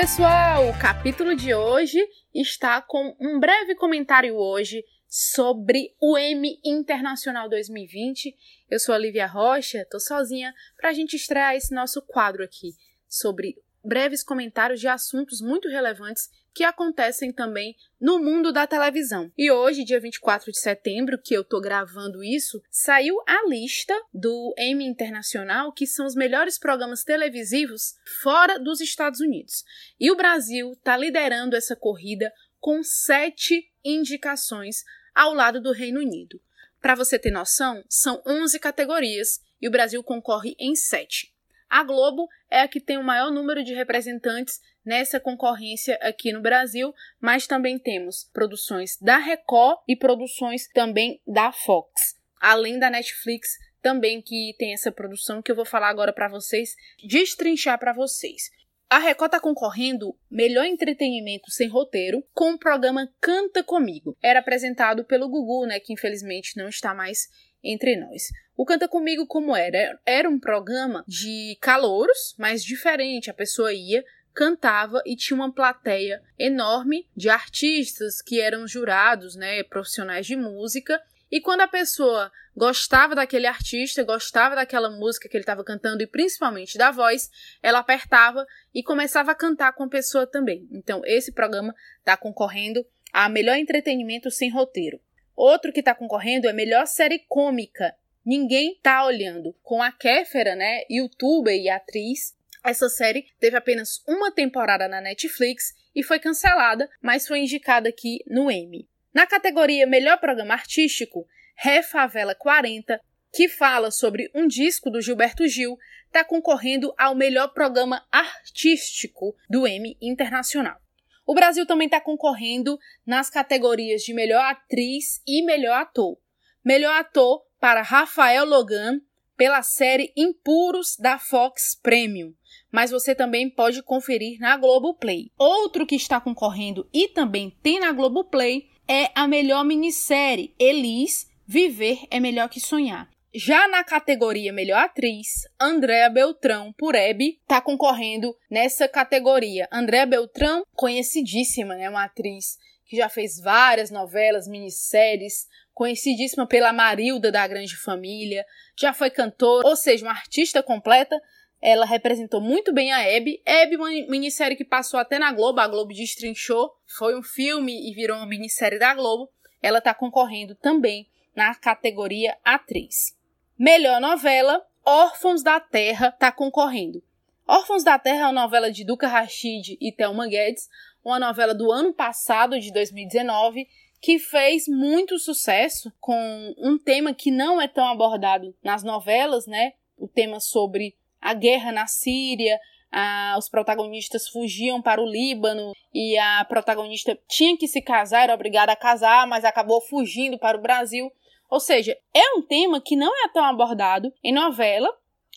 O capítulo de hoje está com um breve comentário hoje sobre o M Internacional 2020. Eu sou a Lívia Rocha, tô sozinha para a gente estrear esse nosso quadro aqui sobre breves comentários de assuntos muito relevantes que acontecem também no mundo da televisão. E hoje, dia 24 de setembro, que eu tô gravando isso, saiu a lista do Emmy Internacional, que são os melhores programas televisivos fora dos Estados Unidos. E o Brasil tá liderando essa corrida com sete indicações ao lado do Reino Unido. Para você ter noção, são 11 categorias e o Brasil concorre em sete. A Globo é a que tem o maior número de representantes nessa concorrência aqui no Brasil, mas também temos produções da Record e produções também da Fox, além da Netflix também que tem essa produção que eu vou falar agora para vocês, destrinchar para vocês. A Record está concorrendo melhor entretenimento sem roteiro com o programa Canta Comigo. Era apresentado pelo Gugu, né, que infelizmente não está mais entre nós. O Canta Comigo como era? Era um programa de calouros, mas diferente. A pessoa ia, cantava e tinha uma plateia enorme de artistas que eram jurados, né, profissionais de música. E quando a pessoa gostava daquele artista, gostava daquela música que ele estava cantando e principalmente da voz, ela apertava e começava a cantar com a pessoa também. Então, esse programa está concorrendo a melhor entretenimento sem roteiro. Outro que está concorrendo é melhor série cômica. Ninguém tá olhando. Com a Kéfera, né, youtuber e atriz, essa série teve apenas uma temporada na Netflix e foi cancelada, mas foi indicada aqui no Emmy. Na categoria Melhor Programa Artístico, Refavela 40, que fala sobre um disco do Gilberto Gil, está concorrendo ao melhor programa artístico do Emmy Internacional. O Brasil também está concorrendo nas categorias de melhor atriz e melhor ator. Melhor ator para Rafael Logan pela série Impuros da Fox Premium, mas você também pode conferir na Globoplay. Outro que está concorrendo e também tem na Globoplay é a melhor minissérie Elis Viver é Melhor que Sonhar. Já na categoria Melhor Atriz, Andréa Beltrão, por Hebe, está concorrendo nessa categoria. Andréa Beltrão, conhecidíssima, né? Uma atriz que já fez várias novelas, minisséries, conhecidíssima pela Marilda da Grande Família, já foi cantora, ou seja, uma artista completa. Ela representou muito bem a Hebe. Hebe, uma minissérie que passou até na Globo, a Globo destrinchou, foi um filme e virou uma minissérie da Globo. Ela está concorrendo também na categoria Atriz. Melhor novela, Órfãos da Terra está concorrendo. Órfãos da Terra é uma novela de Duca Rachid e Thelma Guedes, uma novela do ano passado, de 2019, que fez muito sucesso com um tema que não é tão abordado nas novelas, né? O tema sobre a guerra na Síria, a, os protagonistas fugiam para o Líbano e a protagonista tinha que se casar, era obrigada a casar, mas acabou fugindo para o Brasil. Ou seja, é um tema que não é tão abordado em novela,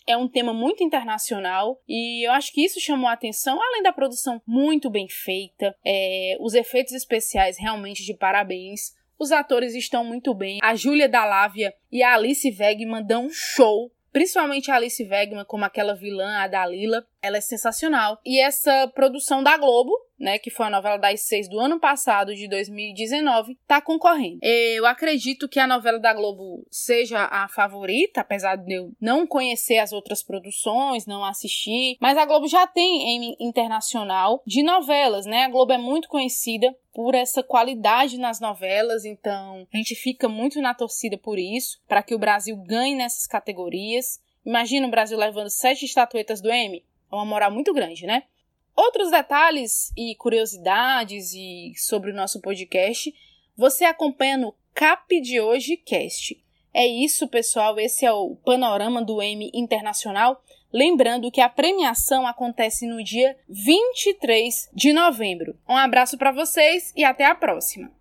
é um tema muito internacional e eu acho que isso chamou a atenção, além da produção muito bem feita, é, os efeitos especiais realmente de parabéns. Os atores estão muito bem. A Júlia Dalávia e a Alice Wegman dão um show. Principalmente a Alice Wegman, como aquela vilã, a Dalila, ela é sensacional. E essa produção da Globo né, que foi a novela das seis do ano passado, de 2019, está concorrendo. Eu acredito que a novela da Globo seja a favorita, apesar de eu não conhecer as outras produções, não assistir, mas a Globo já tem em internacional de novelas, né? A Globo é muito conhecida por essa qualidade nas novelas, então a gente fica muito na torcida por isso, para que o Brasil ganhe nessas categorias. Imagina o Brasil levando sete estatuetas do Emmy. É uma moral muito grande, né? Outros detalhes e curiosidades e sobre o nosso podcast você acompanha no Cap de Hoje Cast. É isso, pessoal. Esse é o panorama do M Internacional. Lembrando que a premiação acontece no dia 23 de novembro. Um abraço para vocês e até a próxima.